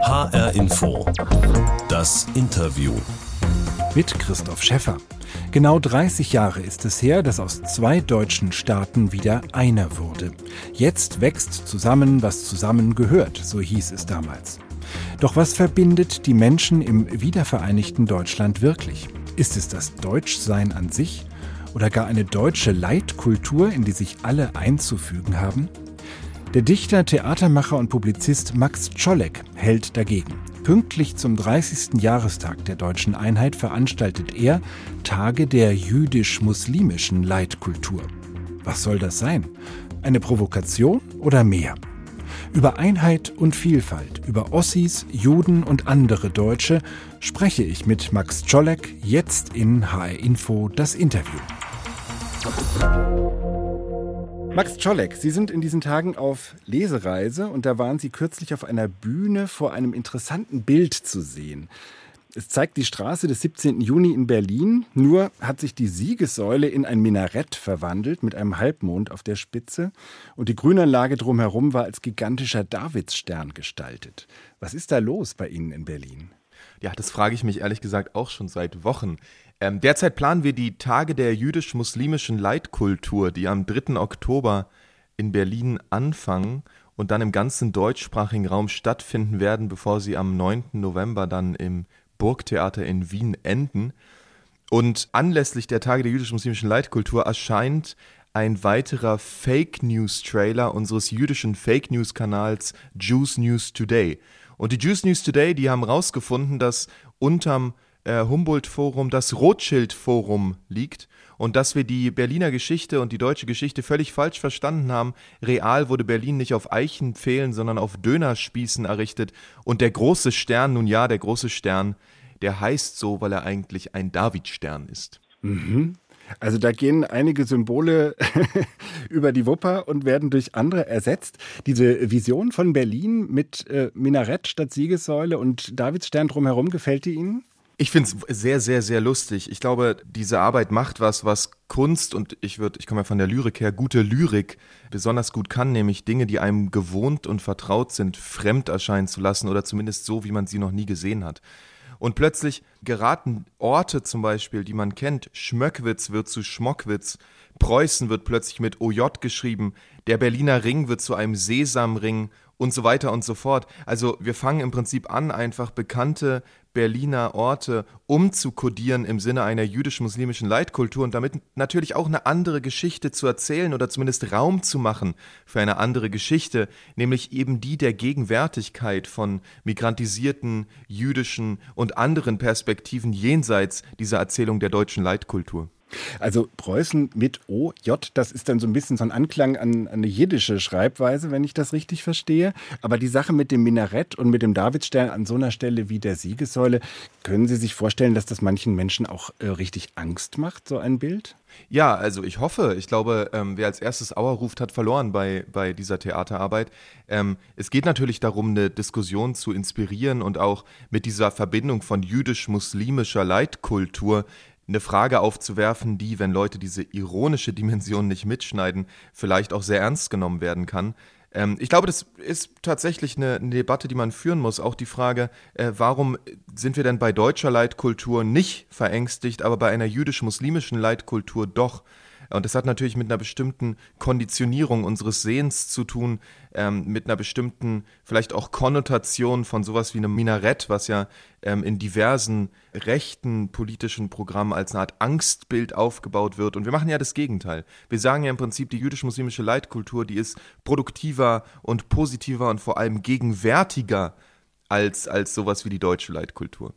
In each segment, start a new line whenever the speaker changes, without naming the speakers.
HR Info. Das Interview.
Mit Christoph Schäffer. Genau 30 Jahre ist es her, dass aus zwei deutschen Staaten wieder einer wurde. Jetzt wächst zusammen, was zusammen gehört, so hieß es damals. Doch was verbindet die Menschen im wiedervereinigten Deutschland wirklich? Ist es das Deutschsein an sich oder gar eine deutsche Leitkultur, in die sich alle einzufügen haben? Der Dichter, Theatermacher und Publizist Max Czolek hält dagegen. Pünktlich zum 30. Jahrestag der deutschen Einheit veranstaltet er Tage der jüdisch-muslimischen Leitkultur. Was soll das sein? Eine Provokation oder mehr? Über Einheit und Vielfalt, über Ossis, Juden und andere Deutsche spreche ich mit Max Czolek jetzt in HR Info das Interview. Max Czolek, Sie sind in diesen Tagen auf Lesereise und da waren Sie kürzlich auf einer Bühne vor einem interessanten Bild zu sehen. Es zeigt die Straße des 17. Juni in Berlin, nur hat sich die Siegessäule in ein Minarett verwandelt mit einem Halbmond auf der Spitze und die Grünanlage drumherum war als gigantischer Davidsstern gestaltet. Was ist da los bei Ihnen in Berlin?
Ja, das frage ich mich ehrlich gesagt auch schon seit Wochen. Ähm, derzeit planen wir die Tage der jüdisch-muslimischen Leitkultur, die am 3. Oktober in Berlin anfangen und dann im ganzen deutschsprachigen Raum stattfinden werden, bevor sie am 9. November dann im Burgtheater in Wien enden. Und anlässlich der Tage der jüdisch-muslimischen Leitkultur erscheint ein weiterer Fake News Trailer unseres jüdischen Fake News Kanals Jews News Today. Und die Jews News Today, die haben herausgefunden, dass unterm äh, Humboldt-Forum das Rothschild-Forum liegt und dass wir die Berliner Geschichte und die deutsche Geschichte völlig falsch verstanden haben. Real wurde Berlin nicht auf Eichenpfählen, sondern auf Dönerspießen errichtet. Und der große Stern, nun ja, der große Stern, der heißt so, weil er eigentlich ein Davidstern ist.
Mhm. Also da gehen einige Symbole über die Wupper und werden durch andere ersetzt. Diese Vision von Berlin mit äh, Minarett statt Siegessäule und Davidstern drumherum, gefällt die Ihnen?
Ich finde es sehr, sehr, sehr lustig. Ich glaube, diese Arbeit macht was, was Kunst und ich würde, ich komme ja von der Lyrik her, gute Lyrik besonders gut kann, nämlich Dinge, die einem gewohnt und vertraut sind, fremd erscheinen zu lassen oder zumindest so, wie man sie noch nie gesehen hat. Und plötzlich geraten Orte zum Beispiel, die man kennt. Schmöckwitz wird zu Schmockwitz. Preußen wird plötzlich mit OJ geschrieben. Der Berliner Ring wird zu einem Sesamring und so weiter und so fort. Also wir fangen im Prinzip an, einfach bekannte Berliner Orte umzukodieren im Sinne einer jüdisch-muslimischen Leitkultur und damit natürlich auch eine andere Geschichte zu erzählen oder zumindest Raum zu machen für eine andere Geschichte, nämlich eben die der Gegenwärtigkeit von migrantisierten, jüdischen und anderen Perspektiven jenseits dieser Erzählung der deutschen Leitkultur.
Also Preußen mit OJ, das ist dann so ein bisschen so ein Anklang an, an eine jiddische Schreibweise, wenn ich das richtig verstehe. Aber die Sache mit dem Minarett und mit dem Davidstern an so einer Stelle wie der Siegessäule, können Sie sich vorstellen, dass das manchen Menschen auch äh, richtig Angst macht, so ein Bild?
Ja, also ich hoffe, ich glaube, ähm, wer als erstes Auer ruft, hat verloren bei, bei dieser Theaterarbeit. Ähm, es geht natürlich darum, eine Diskussion zu inspirieren und auch mit dieser Verbindung von jüdisch-muslimischer Leitkultur eine Frage aufzuwerfen, die, wenn Leute diese ironische Dimension nicht mitschneiden, vielleicht auch sehr ernst genommen werden kann. Ähm, ich glaube, das ist tatsächlich eine, eine, Debatte, die man führen muss. Auch die Frage, äh, warum sind wir denn bei deutscher Leitkultur nicht verängstigt, aber bei einer jüdisch-muslimischen Leitkultur doch? Und das hat natürlich mit einer bestimmten Konditionierung unseres Sehens zu tun, ähm, mit einer bestimmten, vielleicht auch Konnotation von sowas wie einem Minarett, was ja ähm, in diversen rechten politischen Programmen als eine Art Angstbild aufgebaut wird. Und wir machen ja das Gegenteil. Wir sagen ja im Prinzip, die jüdisch-muslimische Leitkultur, die ist produktiver und positiver und vor allem gegenwärtiger als, als sowas wie die deutsche Leitkultur.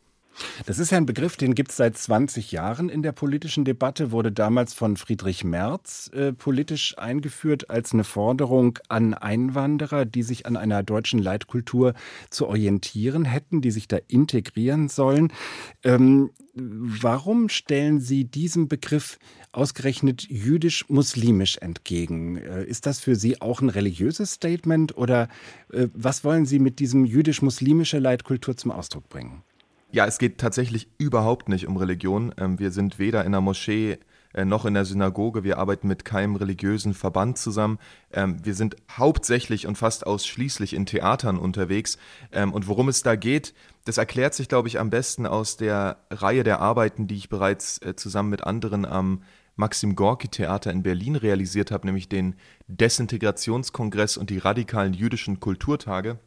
Das ist ja ein Begriff, den gibt es seit 20 Jahren in der politischen Debatte, wurde damals von Friedrich Merz äh, politisch eingeführt als eine Forderung an Einwanderer, die sich an einer deutschen Leitkultur zu orientieren hätten, die sich da integrieren sollen. Ähm, warum stellen Sie diesem Begriff ausgerechnet jüdisch-muslimisch entgegen? Äh, ist das für Sie auch ein religiöses Statement oder äh, was wollen Sie mit diesem jüdisch-muslimische Leitkultur zum Ausdruck bringen?
Ja, es geht tatsächlich überhaupt nicht um Religion. Ähm, wir sind weder in einer Moschee äh, noch in der Synagoge, wir arbeiten mit keinem religiösen Verband zusammen. Ähm, wir sind hauptsächlich und fast ausschließlich in Theatern unterwegs. Ähm, und worum es da geht, das erklärt sich, glaube ich, am besten aus der Reihe der Arbeiten, die ich bereits äh, zusammen mit anderen am Maxim Gorki Theater in Berlin realisiert habe, nämlich den Desintegrationskongress und die radikalen jüdischen Kulturtage.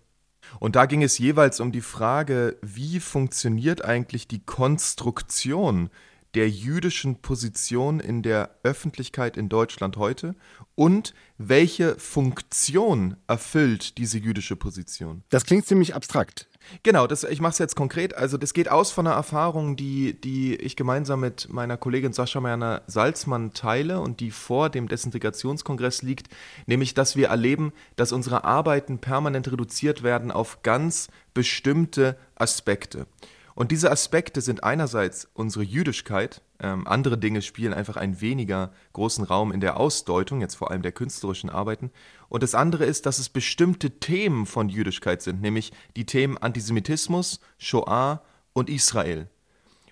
Und da ging es jeweils um die Frage, wie funktioniert eigentlich die Konstruktion der jüdischen Position in der Öffentlichkeit in Deutschland heute und welche Funktion erfüllt diese jüdische Position?
Das klingt ziemlich abstrakt.
Genau, das, ich mache es jetzt konkret. Also das geht aus von einer Erfahrung, die, die ich gemeinsam mit meiner Kollegin Sascha Meierner Salzmann teile und die vor dem Desintegrationskongress liegt, nämlich dass wir erleben, dass unsere Arbeiten permanent reduziert werden auf ganz bestimmte Aspekte. Und diese Aspekte sind einerseits unsere Jüdischkeit, ähm, andere Dinge spielen einfach einen weniger großen Raum in der Ausdeutung, jetzt vor allem der künstlerischen Arbeiten. Und das andere ist, dass es bestimmte Themen von Jüdischkeit sind, nämlich die Themen Antisemitismus, Shoah und Israel.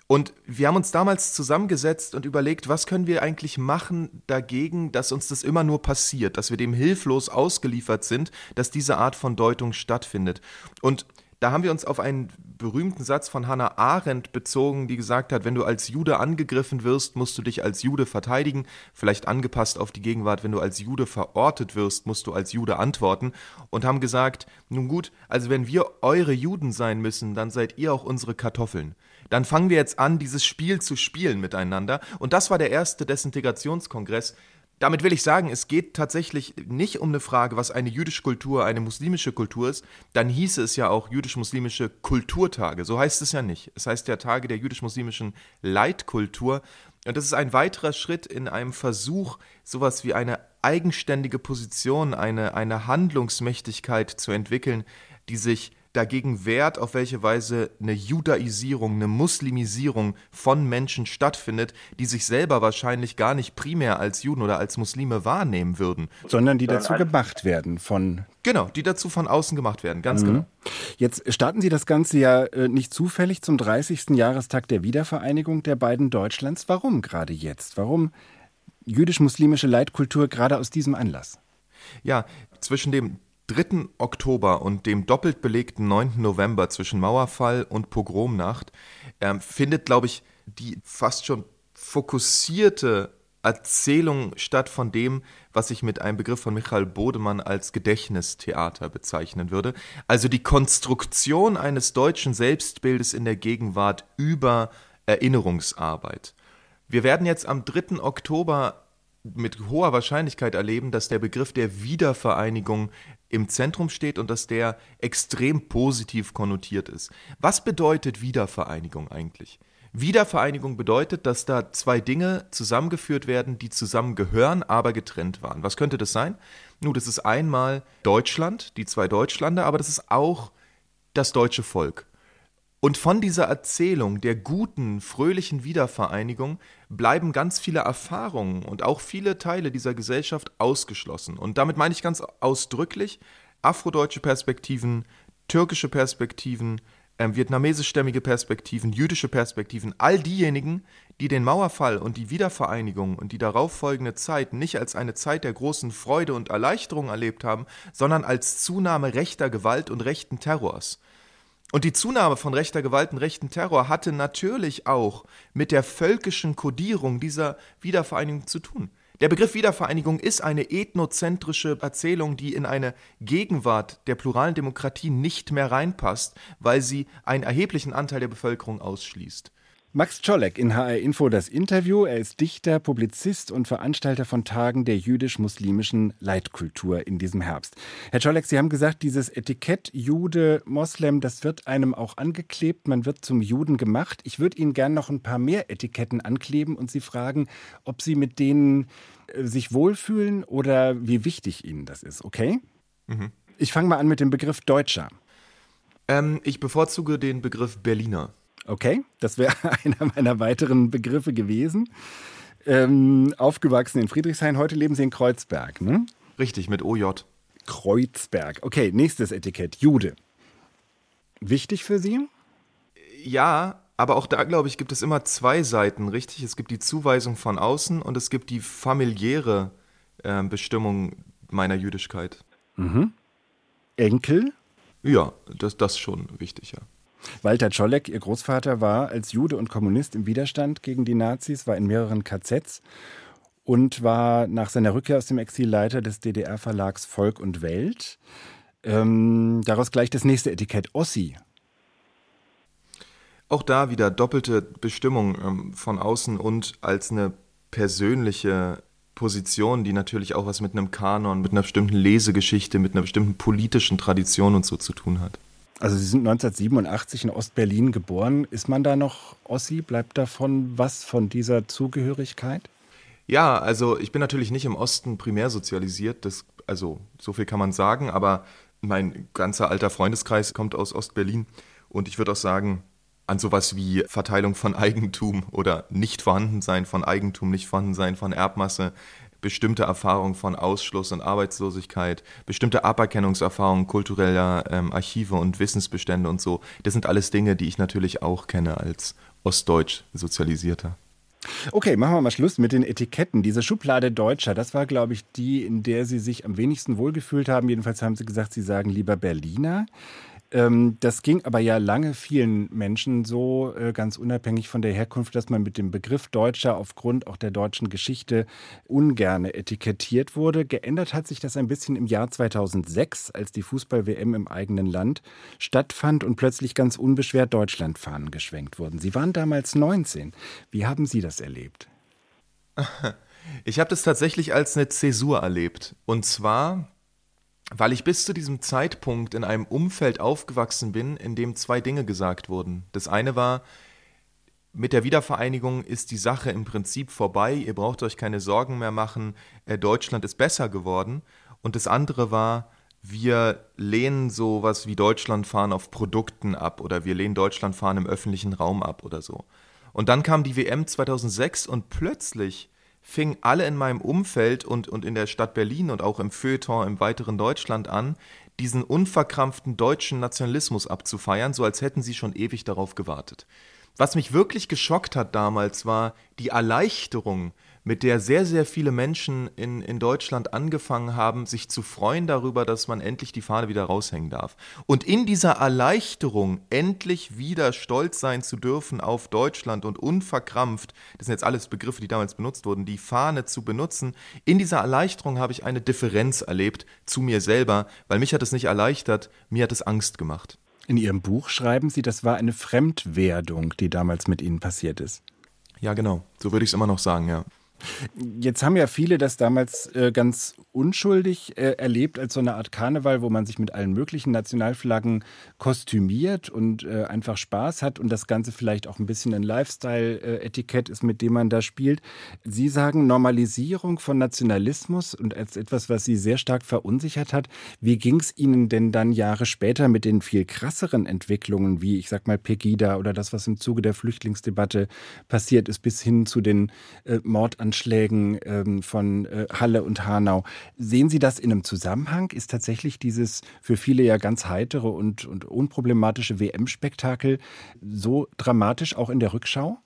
Und wir haben uns damals zusammengesetzt und überlegt, was können wir eigentlich machen dagegen, dass uns das immer nur passiert, dass wir dem hilflos ausgeliefert sind, dass diese Art von Deutung stattfindet. Und da haben wir uns auf einen berühmten Satz von Hannah Arendt bezogen, die gesagt hat, wenn du als Jude angegriffen wirst, musst du dich als Jude verteidigen, vielleicht angepasst auf die Gegenwart, wenn du als Jude verortet wirst, musst du als Jude antworten. Und haben gesagt, nun gut, also wenn wir eure Juden sein müssen, dann seid ihr auch unsere Kartoffeln. Dann fangen wir jetzt an, dieses Spiel zu spielen miteinander. Und das war der erste Desintegrationskongress, damit will ich sagen, es geht tatsächlich nicht um eine Frage, was eine jüdische Kultur, eine muslimische Kultur ist. Dann hieße es ja auch jüdisch-muslimische Kulturtage. So heißt es ja nicht. Es heißt ja Tage der jüdisch-muslimischen Leitkultur. Und das ist ein weiterer Schritt in einem Versuch, sowas wie eine eigenständige Position, eine, eine Handlungsmächtigkeit zu entwickeln, die sich dagegen wehrt, auf welche Weise eine Judaisierung, eine Muslimisierung von Menschen stattfindet, die sich selber wahrscheinlich gar nicht primär als Juden oder als Muslime wahrnehmen würden.
Sondern die dazu gemacht werden von.
Genau, die dazu von außen gemacht werden, ganz mhm. genau.
Jetzt starten Sie das Ganze ja äh, nicht zufällig zum 30. Jahrestag der Wiedervereinigung der beiden Deutschlands. Warum gerade jetzt? Warum jüdisch-muslimische Leitkultur gerade aus diesem Anlass?
Ja, zwischen dem 3. Oktober und dem doppelt belegten 9. November zwischen Mauerfall und Pogromnacht äh, findet, glaube ich, die fast schon fokussierte Erzählung statt von dem, was ich mit einem Begriff von Michael Bodemann als Gedächtnistheater bezeichnen würde. Also die Konstruktion eines deutschen Selbstbildes in der Gegenwart über Erinnerungsarbeit. Wir werden jetzt am 3. Oktober mit hoher Wahrscheinlichkeit erleben, dass der Begriff der Wiedervereinigung im Zentrum steht und dass der extrem positiv konnotiert ist. Was bedeutet Wiedervereinigung eigentlich? Wiedervereinigung bedeutet, dass da zwei Dinge zusammengeführt werden, die zusammengehören, aber getrennt waren. Was könnte das sein? Nun, das ist einmal Deutschland, die zwei Deutschlande, aber das ist auch das deutsche Volk. Und von dieser Erzählung der guten, fröhlichen Wiedervereinigung bleiben ganz viele Erfahrungen und auch viele Teile dieser Gesellschaft ausgeschlossen. Und damit meine ich ganz ausdrücklich afrodeutsche Perspektiven, türkische Perspektiven, äh, vietnamesischstämmige Perspektiven, jüdische Perspektiven, all diejenigen, die den Mauerfall und die Wiedervereinigung und die darauffolgende Zeit nicht als eine Zeit der großen Freude und Erleichterung erlebt haben, sondern als Zunahme rechter Gewalt und rechten Terrors. Und die Zunahme von rechter Gewalt und rechten Terror hatte natürlich auch mit der völkischen Kodierung dieser Wiedervereinigung zu tun. Der Begriff Wiedervereinigung ist eine ethnozentrische Erzählung, die in eine Gegenwart der pluralen Demokratie nicht mehr reinpasst, weil sie einen erheblichen Anteil der Bevölkerung ausschließt.
Max Czolek in HR Info das Interview. Er ist Dichter, Publizist und Veranstalter von Tagen der jüdisch-muslimischen Leitkultur in diesem Herbst. Herr Czolek, Sie haben gesagt, dieses Etikett Jude, Moslem, das wird einem auch angeklebt. Man wird zum Juden gemacht. Ich würde Ihnen gerne noch ein paar mehr Etiketten ankleben und Sie fragen, ob Sie mit denen äh, sich wohlfühlen oder wie wichtig Ihnen das ist. Okay? Mhm. Ich fange mal an mit dem Begriff Deutscher.
Ähm, ich bevorzuge den Begriff Berliner.
Okay, das wäre einer meiner weiteren Begriffe gewesen. Ähm, aufgewachsen in Friedrichshain, heute leben Sie in Kreuzberg, ne?
Richtig, mit OJ.
Kreuzberg. Okay, nächstes Etikett, Jude. Wichtig für Sie?
Ja, aber auch da, glaube ich, gibt es immer zwei Seiten, richtig? Es gibt die Zuweisung von außen und es gibt die familiäre äh, Bestimmung meiner Jüdischkeit.
Mhm. Enkel?
Ja, das, das schon wichtig, ja.
Walter Czolek, ihr Großvater, war als Jude und Kommunist im Widerstand gegen die Nazis, war in mehreren KZs und war nach seiner Rückkehr aus dem Exil Leiter des DDR-Verlags Volk und Welt. Ähm, daraus gleich das nächste Etikett, Ossi.
Auch da wieder doppelte Bestimmung ähm, von außen und als eine persönliche Position, die natürlich auch was mit einem Kanon, mit einer bestimmten Lesegeschichte, mit einer bestimmten politischen Tradition und so zu tun hat.
Also Sie sind 1987 in Ostberlin geboren. Ist man da noch Ossi? Bleibt davon was von dieser Zugehörigkeit?
Ja, also ich bin natürlich nicht im Osten primär sozialisiert, das, also so viel kann man sagen, aber mein ganzer alter Freundeskreis kommt aus Ostberlin und ich würde auch sagen, an sowas wie Verteilung von Eigentum oder Nicht-Vorhandensein von Eigentum, Nicht-Vorhandensein von Erbmasse, bestimmte Erfahrungen von Ausschluss und Arbeitslosigkeit, bestimmte Aberkennungserfahrungen kultureller ähm, Archive und Wissensbestände und so. Das sind alles Dinge, die ich natürlich auch kenne als ostdeutsch sozialisierter.
Okay, machen wir mal Schluss mit den Etiketten. Diese Schublade Deutscher, das war, glaube ich, die, in der Sie sich am wenigsten wohlgefühlt haben. Jedenfalls haben Sie gesagt, Sie sagen lieber Berliner. Ähm, das ging aber ja lange vielen Menschen so, äh, ganz unabhängig von der Herkunft, dass man mit dem Begriff Deutscher aufgrund auch der deutschen Geschichte ungerne etikettiert wurde. Geändert hat sich das ein bisschen im Jahr 2006, als die Fußball-WM im eigenen Land stattfand und plötzlich ganz unbeschwert Deutschlandfahnen geschwenkt wurden. Sie waren damals 19. Wie haben Sie das erlebt?
Ich habe das tatsächlich als eine Zäsur erlebt. Und zwar weil ich bis zu diesem Zeitpunkt in einem Umfeld aufgewachsen bin, in dem zwei Dinge gesagt wurden. Das eine war, mit der Wiedervereinigung ist die Sache im Prinzip vorbei, ihr braucht euch keine Sorgen mehr machen, äh, Deutschland ist besser geworden. Und das andere war, wir lehnen sowas wie Deutschlandfahren auf Produkten ab oder wir lehnen Deutschlandfahren im öffentlichen Raum ab oder so. Und dann kam die WM 2006 und plötzlich fingen alle in meinem Umfeld und, und in der Stadt Berlin und auch im Feuilleton im weiteren Deutschland an, diesen unverkrampften deutschen Nationalismus abzufeiern, so als hätten sie schon ewig darauf gewartet. Was mich wirklich geschockt hat damals war die Erleichterung, mit der sehr, sehr viele Menschen in, in Deutschland angefangen haben, sich zu freuen darüber, dass man endlich die Fahne wieder raushängen darf. Und in dieser Erleichterung, endlich wieder stolz sein zu dürfen auf Deutschland und unverkrampft, das sind jetzt alles Begriffe, die damals benutzt wurden, die Fahne zu benutzen, in dieser Erleichterung habe ich eine Differenz erlebt zu mir selber, weil mich hat es nicht erleichtert, mir hat es Angst gemacht.
In Ihrem Buch schreiben Sie, das war eine Fremdwerdung, die damals mit Ihnen passiert ist.
Ja, genau. So würde ich es immer noch sagen, ja.
Jetzt haben ja viele das damals äh, ganz unschuldig äh, erlebt als so eine Art Karneval, wo man sich mit allen möglichen Nationalflaggen kostümiert und äh, einfach Spaß hat und das Ganze vielleicht auch ein bisschen ein Lifestyle-Etikett ist, mit dem man da spielt. Sie sagen Normalisierung von Nationalismus und als etwas, was Sie sehr stark verunsichert hat. Wie ging es Ihnen denn dann Jahre später mit den viel krasseren Entwicklungen, wie ich sag mal Pegida oder das, was im Zuge der Flüchtlingsdebatte passiert ist, bis hin zu den äh, Mordanschlägen? Anschlägen ähm, von äh, Halle und Hanau. Sehen Sie das in einem Zusammenhang? Ist tatsächlich dieses für viele ja ganz heitere und, und unproblematische WM-Spektakel so dramatisch auch in der Rückschau?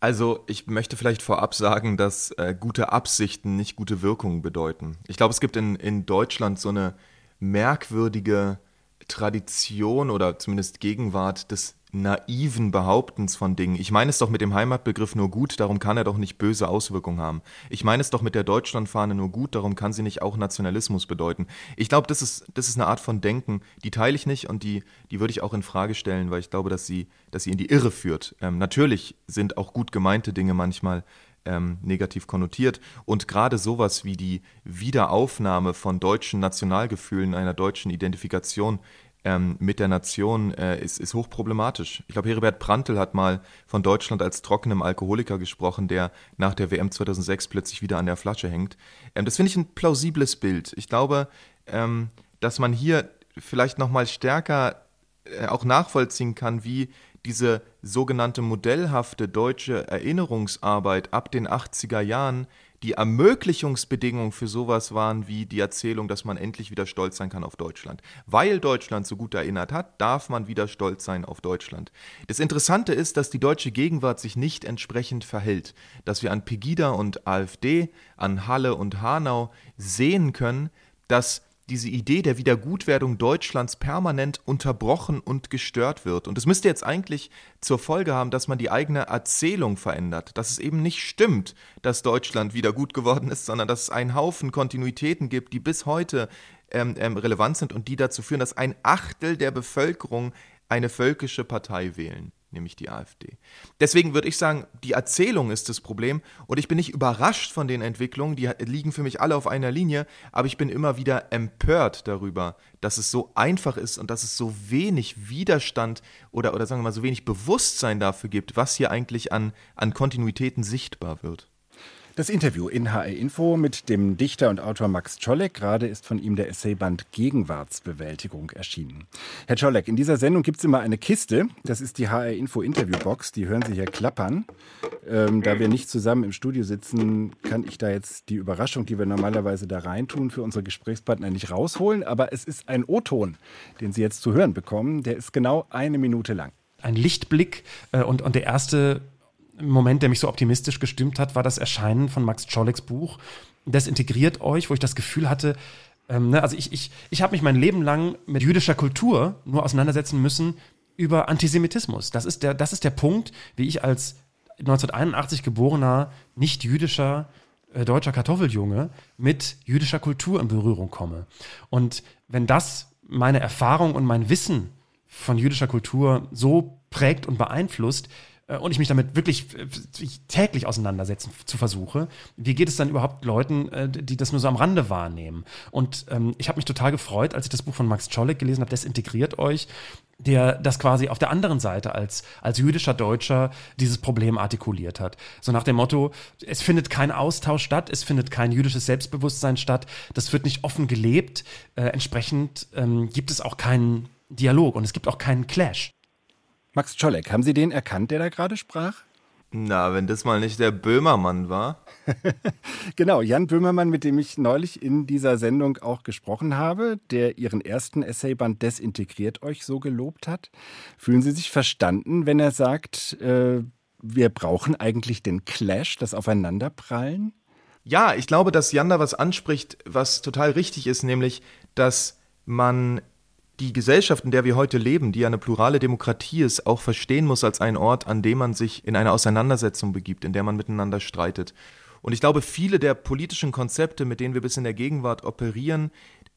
Also ich möchte vielleicht vorab sagen, dass äh, gute Absichten nicht gute Wirkungen bedeuten. Ich glaube, es gibt in, in Deutschland so eine merkwürdige Tradition oder zumindest Gegenwart des naiven Behauptens von Dingen. Ich meine es doch mit dem Heimatbegriff nur gut, darum kann er doch nicht böse Auswirkungen haben. Ich meine es doch mit der Deutschlandfahne nur gut, darum kann sie nicht auch Nationalismus bedeuten. Ich glaube, das ist, das ist eine Art von Denken, die teile ich nicht und die, die würde ich auch in Frage stellen, weil ich glaube, dass sie, dass sie in die Irre führt. Ähm, natürlich sind auch gut gemeinte Dinge manchmal ähm, negativ konnotiert. Und gerade sowas wie die Wiederaufnahme von deutschen Nationalgefühlen, einer deutschen Identifikation, ähm, mit der Nation äh, ist, ist hochproblematisch. Ich glaube, Heribert Prantl hat mal von Deutschland als trockenem Alkoholiker gesprochen, der nach der WM 2006 plötzlich wieder an der Flasche hängt. Ähm, das finde ich ein plausibles Bild. Ich glaube, ähm, dass man hier vielleicht noch mal stärker äh, auch nachvollziehen kann, wie diese sogenannte modellhafte deutsche Erinnerungsarbeit ab den 80er Jahren die Ermöglichungsbedingungen für sowas waren wie die Erzählung, dass man endlich wieder stolz sein kann auf Deutschland. Weil Deutschland so gut erinnert hat, darf man wieder stolz sein auf Deutschland. Das Interessante ist, dass die deutsche Gegenwart sich nicht entsprechend verhält, dass wir an Pegida und AfD, an Halle und Hanau sehen können, dass diese Idee der Wiedergutwerdung Deutschlands permanent unterbrochen und gestört wird. Und es müsste jetzt eigentlich zur Folge haben, dass man die eigene Erzählung verändert, dass es eben nicht stimmt, dass Deutschland wieder gut geworden ist, sondern dass es einen Haufen Kontinuitäten gibt, die bis heute ähm, ähm, relevant sind und die dazu führen, dass ein Achtel der Bevölkerung eine völkische Partei wählen nämlich die AfD. Deswegen würde ich sagen, die Erzählung ist das Problem und ich bin nicht überrascht von den Entwicklungen, die liegen für mich alle auf einer Linie, aber ich bin immer wieder empört darüber, dass es so einfach ist und dass es so wenig Widerstand oder, oder sagen wir mal so wenig Bewusstsein dafür gibt, was hier eigentlich an, an Kontinuitäten sichtbar wird.
Das Interview in HR Info mit dem Dichter und Autor Max Czolek. Gerade ist von ihm der Essayband Gegenwartsbewältigung erschienen. Herr Czolek, in dieser Sendung gibt es immer eine Kiste. Das ist die HR Info Interviewbox. Die hören Sie hier klappern. Ähm, da wir nicht zusammen im Studio sitzen, kann ich da jetzt die Überraschung, die wir normalerweise da reintun, für unsere Gesprächspartner nicht rausholen. Aber es ist ein O-Ton, den Sie jetzt zu hören bekommen. Der ist genau eine Minute lang.
Ein Lichtblick äh, und, und der erste Moment, der mich so optimistisch gestimmt hat, war das Erscheinen von Max Czoleks Buch. Das integriert euch, wo ich das Gefühl hatte, ähm, ne, also ich, ich, ich habe mich mein Leben lang mit jüdischer Kultur nur auseinandersetzen müssen über Antisemitismus. Das ist der, das ist der Punkt, wie ich als 1981 geborener, nicht jüdischer äh, deutscher Kartoffeljunge mit jüdischer Kultur in Berührung komme. Und wenn das meine Erfahrung und mein Wissen von jüdischer Kultur so prägt und beeinflusst, und ich mich damit wirklich äh, täglich auseinandersetzen zu versuche, wie geht es dann überhaupt Leuten, äh, die das nur so am Rande wahrnehmen? Und ähm, ich habe mich total gefreut, als ich das Buch von Max Czolek gelesen habe, das integriert euch, der das quasi auf der anderen Seite als, als jüdischer Deutscher dieses Problem artikuliert hat. So nach dem Motto, es findet kein Austausch statt, es findet kein jüdisches Selbstbewusstsein statt, das wird nicht offen gelebt, äh, entsprechend ähm, gibt es auch keinen Dialog und es gibt auch keinen Clash.
Max Czolek, haben Sie den erkannt, der da gerade sprach?
Na, wenn das mal nicht der Böhmermann war.
genau, Jan Böhmermann, mit dem ich neulich in dieser Sendung auch gesprochen habe, der Ihren ersten Essayband Desintegriert euch so gelobt hat. Fühlen Sie sich verstanden, wenn er sagt, äh, wir brauchen eigentlich den Clash, das Aufeinanderprallen?
Ja, ich glaube, dass Jan da was anspricht, was total richtig ist, nämlich, dass man die Gesellschaft, in der wir heute leben, die eine plurale Demokratie ist, auch verstehen muss als ein Ort, an dem man sich in eine Auseinandersetzung begibt, in der man miteinander streitet. Und ich glaube, viele der politischen Konzepte, mit denen wir bis in der Gegenwart operieren,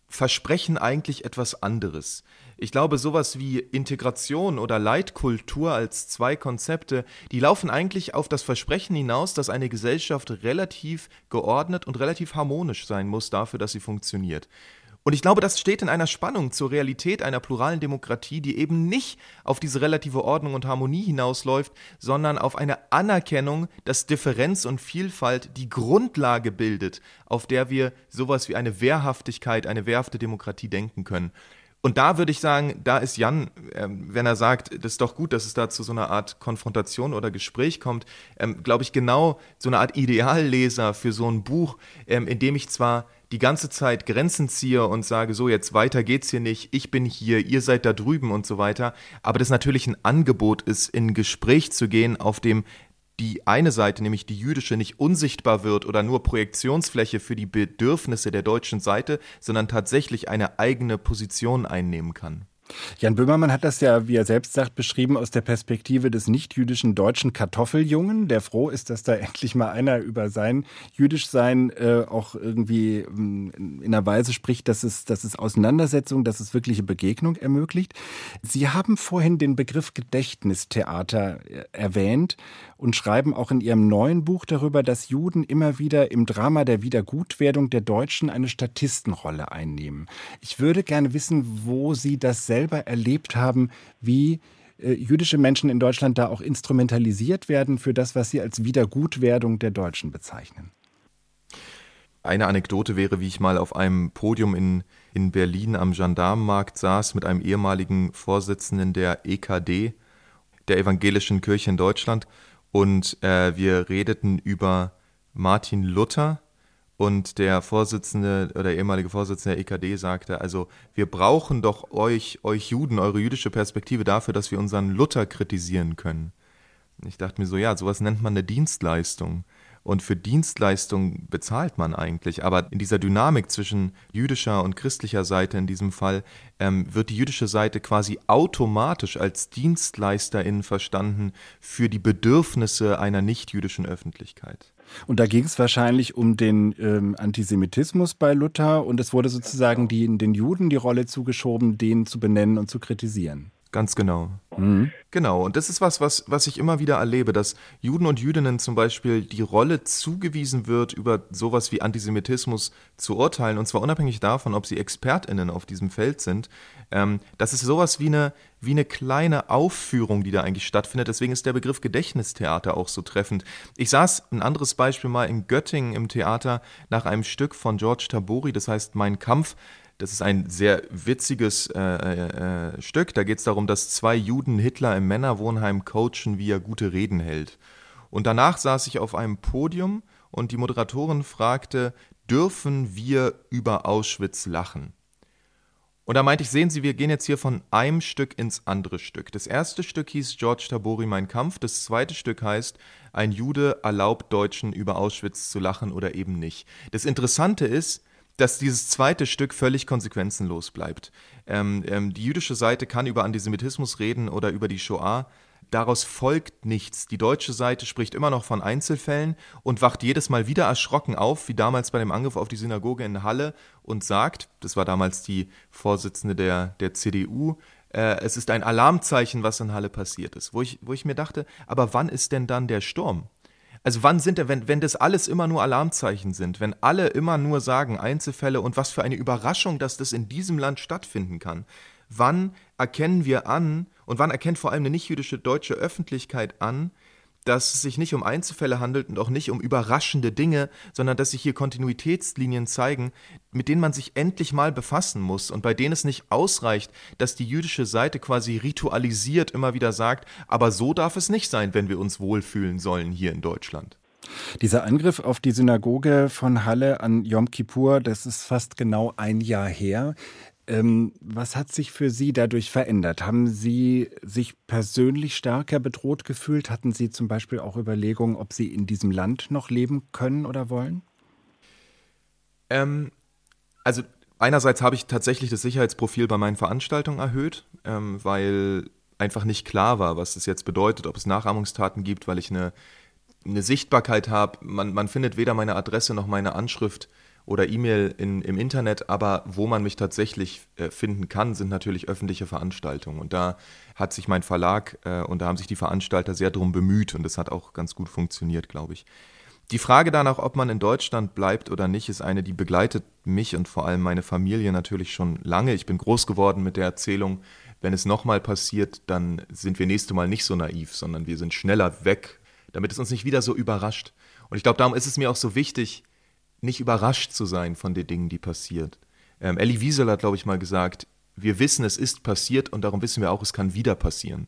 versprechen eigentlich etwas anderes. Ich glaube, sowas wie Integration oder Leitkultur als zwei Konzepte, die laufen eigentlich auf das Versprechen hinaus, dass eine Gesellschaft relativ geordnet und relativ harmonisch sein muss dafür, dass sie funktioniert. Und ich glaube, das steht in einer Spannung zur Realität einer pluralen Demokratie, die eben nicht auf diese relative Ordnung und Harmonie hinausläuft, sondern auf eine Anerkennung, dass Differenz und Vielfalt die Grundlage bildet, auf der wir sowas wie eine Wehrhaftigkeit, eine wehrhafte Demokratie denken können. Und da würde ich sagen, da ist Jan, ähm, wenn er sagt, das ist doch gut, dass es da zu so einer Art Konfrontation oder Gespräch kommt, ähm, glaube ich, genau so eine Art Idealleser für so ein Buch, ähm, in dem ich zwar die ganze Zeit Grenzen ziehe und sage, so jetzt weiter geht's hier nicht, ich bin hier, ihr seid da drüben und so weiter, aber das natürlich ein Angebot ist, in Gespräch zu gehen, auf dem die eine Seite, nämlich die jüdische, nicht unsichtbar wird oder nur Projektionsfläche für die Bedürfnisse der deutschen Seite, sondern tatsächlich eine eigene Position einnehmen kann.
Jan Böhmermann hat das ja, wie er selbst sagt, beschrieben aus der Perspektive des nicht-jüdischen deutschen Kartoffeljungen, der froh ist, dass da endlich mal einer über sein Jüdischsein äh, auch irgendwie ähm, in einer Weise spricht, dass es, dass es Auseinandersetzung, dass es wirkliche Begegnung ermöglicht. Sie haben vorhin den Begriff Gedächtnistheater äh, erwähnt und schreiben auch in Ihrem neuen Buch darüber, dass Juden immer wieder im Drama der Wiedergutwerdung der Deutschen eine Statistenrolle einnehmen. Ich würde gerne wissen, wo Sie das selbst selber erlebt haben, wie äh, jüdische Menschen in Deutschland da auch instrumentalisiert werden für das, was Sie als Wiedergutwerdung der Deutschen bezeichnen?
Eine Anekdote wäre, wie ich mal auf einem Podium in, in Berlin am Gendarmenmarkt saß mit einem ehemaligen Vorsitzenden der EKD, der Evangelischen Kirche in Deutschland, und äh, wir redeten über Martin Luther und der Vorsitzende oder ehemalige Vorsitzende der EKD sagte, also wir brauchen doch euch, euch Juden, eure jüdische Perspektive dafür, dass wir unseren Luther kritisieren können. Ich dachte mir so, ja, sowas nennt man eine Dienstleistung. Und für Dienstleistung bezahlt man eigentlich. Aber in dieser Dynamik zwischen jüdischer und christlicher Seite in diesem Fall ähm, wird die jüdische Seite quasi automatisch als Dienstleisterin verstanden für die Bedürfnisse einer nichtjüdischen Öffentlichkeit.
Und da ging es wahrscheinlich um den ähm, Antisemitismus bei Luther und es wurde sozusagen die, den Juden die Rolle zugeschoben, den zu benennen und zu kritisieren.
Ganz genau. Mhm. Genau, und das ist was, was, was ich immer wieder erlebe, dass Juden und Jüdinnen zum Beispiel die Rolle zugewiesen wird, über sowas wie Antisemitismus zu urteilen, und zwar unabhängig davon, ob sie ExpertInnen auf diesem Feld sind. Ähm, das ist sowas wie eine, wie eine kleine Aufführung, die da eigentlich stattfindet. Deswegen ist der Begriff Gedächtnistheater auch so treffend. Ich saß ein anderes Beispiel mal in Göttingen im Theater nach einem Stück von George Tabori, das heißt Mein Kampf. Das ist ein sehr witziges äh, äh, äh Stück. Da geht es darum, dass zwei Juden Hitler im Männerwohnheim coachen, wie er gute Reden hält. Und danach saß ich auf einem Podium und die Moderatorin fragte, dürfen wir über Auschwitz lachen? Und da meinte ich, sehen Sie, wir gehen jetzt hier von einem Stück ins andere Stück. Das erste Stück hieß George Tabori Mein Kampf. Das zweite Stück heißt, ein Jude erlaubt Deutschen über Auschwitz zu lachen oder eben nicht. Das Interessante ist, dass dieses zweite Stück völlig konsequenzenlos bleibt. Ähm, ähm, die jüdische Seite kann über Antisemitismus reden oder über die Shoah. Daraus folgt nichts. Die deutsche Seite spricht immer noch von Einzelfällen und wacht jedes Mal wieder erschrocken auf, wie damals bei dem Angriff auf die Synagoge in Halle und sagt, das war damals die Vorsitzende der, der CDU, äh, es ist ein Alarmzeichen, was in Halle passiert ist. Wo ich, wo ich mir dachte, aber wann ist denn dann der Sturm? Also wann sind denn, wenn, wenn das alles immer nur Alarmzeichen sind, wenn alle immer nur sagen Einzelfälle und was für eine Überraschung, dass das in diesem Land stattfinden kann, wann erkennen wir an und wann erkennt vor allem eine nichtjüdische deutsche Öffentlichkeit an, dass es sich nicht um Einzelfälle handelt und auch nicht um überraschende Dinge, sondern dass sich hier Kontinuitätslinien zeigen, mit denen man sich endlich mal befassen muss und bei denen es nicht ausreicht, dass die jüdische Seite quasi ritualisiert immer wieder sagt, aber so darf es nicht sein, wenn wir uns wohlfühlen sollen hier in Deutschland.
Dieser Angriff auf die Synagoge von Halle an Yom Kippur, das ist fast genau ein Jahr her. Ähm, was hat sich für Sie dadurch verändert? Haben Sie sich persönlich stärker bedroht gefühlt? Hatten Sie zum Beispiel auch Überlegungen, ob Sie in diesem Land noch leben können oder wollen?
Ähm, also einerseits habe ich tatsächlich das Sicherheitsprofil bei meinen Veranstaltungen erhöht, ähm, weil einfach nicht klar war, was das jetzt bedeutet, ob es Nachahmungstaten gibt, weil ich eine, eine Sichtbarkeit habe. Man, man findet weder meine Adresse noch meine Anschrift oder E-Mail im Internet, aber wo man mich tatsächlich äh, finden kann, sind natürlich öffentliche Veranstaltungen. Und da hat sich mein Verlag äh, und da haben sich die Veranstalter sehr darum bemüht und das hat auch ganz gut funktioniert, glaube ich. Die Frage danach, ob man in Deutschland bleibt oder nicht, ist eine, die begleitet mich und vor allem meine Familie natürlich schon lange. Ich bin groß geworden mit der Erzählung, wenn es nochmal passiert, dann sind wir nächste Mal nicht so naiv, sondern wir sind schneller weg, damit es uns nicht wieder so überrascht. Und ich glaube, darum ist es mir auch so wichtig, nicht überrascht zu sein von den Dingen, die passiert. Ähm, Elie Wiesel hat, glaube ich, mal gesagt, wir wissen, es ist passiert und darum wissen wir auch, es kann wieder passieren.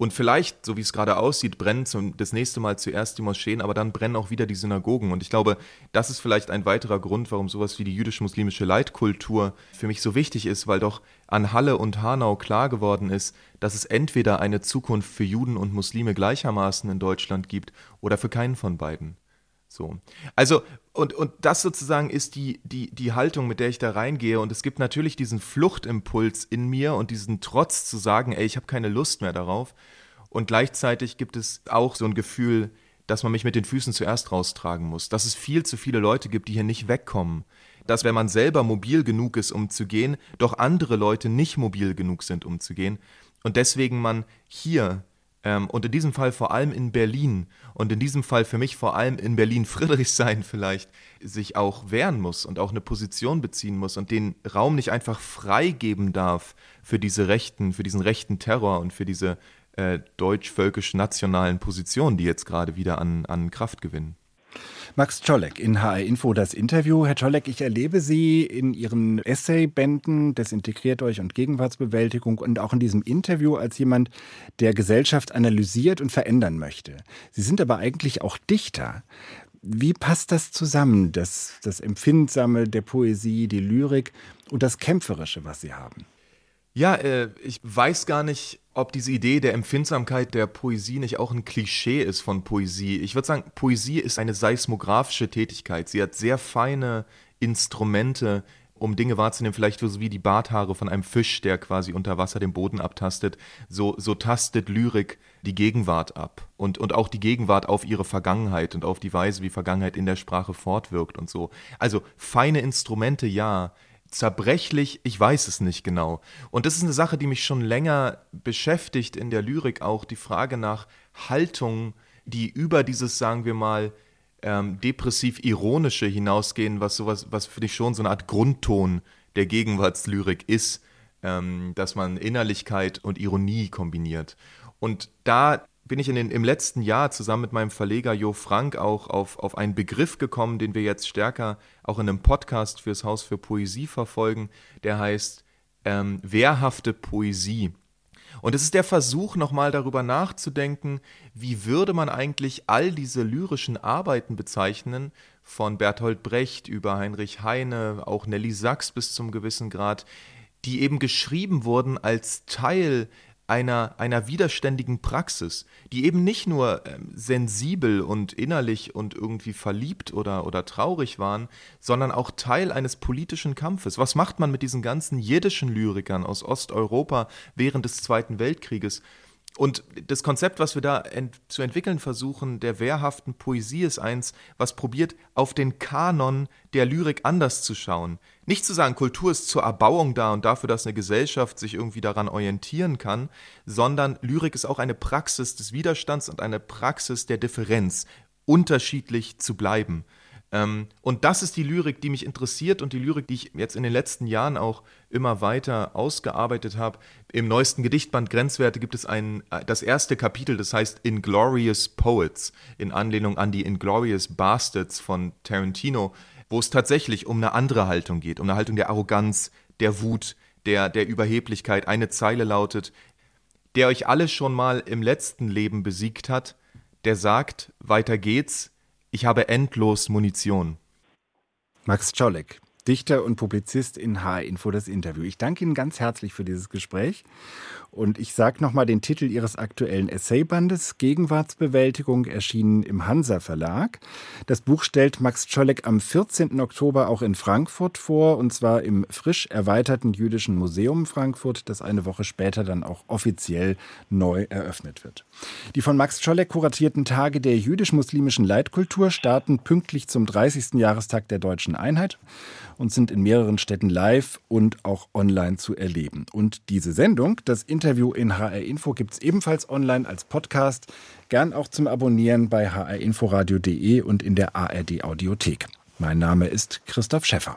Und vielleicht, so wie es gerade aussieht, brennen zum, das nächste Mal zuerst die Moscheen, aber dann brennen auch wieder die Synagogen. Und ich glaube, das ist vielleicht ein weiterer Grund, warum sowas wie die jüdisch-muslimische Leitkultur für mich so wichtig ist, weil doch an Halle und Hanau klar geworden ist, dass es entweder eine Zukunft für Juden und Muslime gleichermaßen in Deutschland gibt oder für keinen von beiden. So. Also, und, und das sozusagen ist die, die, die Haltung, mit der ich da reingehe. Und es gibt natürlich diesen Fluchtimpuls in mir und diesen Trotz zu sagen, ey, ich habe keine Lust mehr darauf. Und gleichzeitig gibt es auch so ein Gefühl, dass man mich mit den Füßen zuerst raustragen muss. Dass es viel zu viele Leute gibt, die hier nicht wegkommen. Dass, wenn man selber mobil genug ist, um zu gehen, doch andere Leute nicht mobil genug sind, um zu gehen. Und deswegen man hier und in diesem Fall vor allem in Berlin und in diesem Fall für mich vor allem in Berlin-Friedrichshain vielleicht sich auch wehren muss und auch eine Position beziehen muss und den Raum nicht einfach freigeben darf für diese rechten, für diesen rechten Terror und für diese äh, deutsch-völkisch-nationalen Positionen, die jetzt gerade wieder an, an Kraft gewinnen.
Max Czolek in HR Info das Interview. Herr Czolek, ich erlebe Sie in Ihren Essaybänden Desintegriert euch und Gegenwartsbewältigung und auch in diesem Interview als jemand, der Gesellschaft analysiert und verändern möchte. Sie sind aber eigentlich auch Dichter. Wie passt das zusammen, das, das Empfindsame der Poesie, die Lyrik und das Kämpferische, was Sie haben?
Ja, äh, ich weiß gar nicht, ob diese Idee der Empfindsamkeit der Poesie nicht auch ein Klischee ist von Poesie. Ich würde sagen, Poesie ist eine seismografische Tätigkeit. Sie hat sehr feine Instrumente, um Dinge wahrzunehmen, vielleicht so wie die Barthaare von einem Fisch, der quasi unter Wasser den Boden abtastet. So, so tastet Lyrik die Gegenwart ab und, und auch die Gegenwart auf ihre Vergangenheit und auf die Weise, wie Vergangenheit in der Sprache fortwirkt und so. Also feine Instrumente, ja zerbrechlich, ich weiß es nicht genau. Und das ist eine Sache, die mich schon länger beschäftigt in der Lyrik auch, die Frage nach Haltung, die über dieses, sagen wir mal, ähm, depressiv-ironische hinausgehen, was sowas, was für dich schon so eine Art Grundton der Gegenwartslyrik ist, ähm, dass man Innerlichkeit und Ironie kombiniert. Und da bin ich in den, im letzten Jahr zusammen mit meinem Verleger Jo Frank auch auf, auf einen Begriff gekommen, den wir jetzt stärker auch in einem Podcast fürs Haus für Poesie verfolgen, der heißt ähm, wehrhafte Poesie. Und es ist der Versuch, nochmal darüber nachzudenken, wie würde man eigentlich all diese lyrischen Arbeiten bezeichnen, von Bertolt Brecht über Heinrich Heine, auch Nelly Sachs bis zum gewissen Grad, die eben geschrieben wurden als Teil einer, einer widerständigen Praxis, die eben nicht nur ähm, sensibel und innerlich und irgendwie verliebt oder, oder traurig waren, sondern auch Teil eines politischen Kampfes. Was macht man mit diesen ganzen jiddischen Lyrikern aus Osteuropa während des Zweiten Weltkrieges? Und das Konzept, was wir da ent zu entwickeln versuchen, der wehrhaften Poesie, ist eins, was probiert, auf den Kanon der Lyrik anders zu schauen. Nicht zu sagen, Kultur ist zur Erbauung da und dafür, dass eine Gesellschaft sich irgendwie daran orientieren kann, sondern Lyrik ist auch eine Praxis des Widerstands und eine Praxis der Differenz, unterschiedlich zu bleiben. Ähm, und das ist die Lyrik, die mich interessiert und die Lyrik, die ich jetzt in den letzten Jahren auch immer weiter ausgearbeitet habe. Im neuesten Gedichtband Grenzwerte gibt es ein, äh, das erste Kapitel, das heißt Inglorious Poets, in Anlehnung an die Inglorious Bastards von Tarantino, wo es tatsächlich um eine andere Haltung geht, um eine Haltung der Arroganz, der Wut, der, der Überheblichkeit. Eine Zeile lautet, der euch alle schon mal im letzten Leben besiegt hat, der sagt, weiter geht's, ich habe endlos Munition.
Max Czolek, Dichter und Publizist in H-Info das Interview. Ich danke Ihnen ganz herzlich für dieses Gespräch und ich sage nochmal den Titel Ihres aktuellen Essaybandes, Gegenwartsbewältigung, erschienen im Hansa Verlag. Das Buch stellt Max Czolek am 14. Oktober auch in Frankfurt vor, und zwar im frisch erweiterten Jüdischen Museum Frankfurt, das eine Woche später dann auch offiziell neu eröffnet wird. Die von Max Czolek kuratierten Tage der jüdisch-muslimischen Leitkultur starten pünktlich zum 30. Jahrestag der deutschen Einheit und sind in mehreren Städten live und auch online zu erleben. Und diese Sendung, das Interview in HR Info, gibt es ebenfalls online als Podcast. Gern auch zum Abonnieren bei hrinforadio.de und in der ARD Audiothek. Mein Name ist Christoph Schäffer.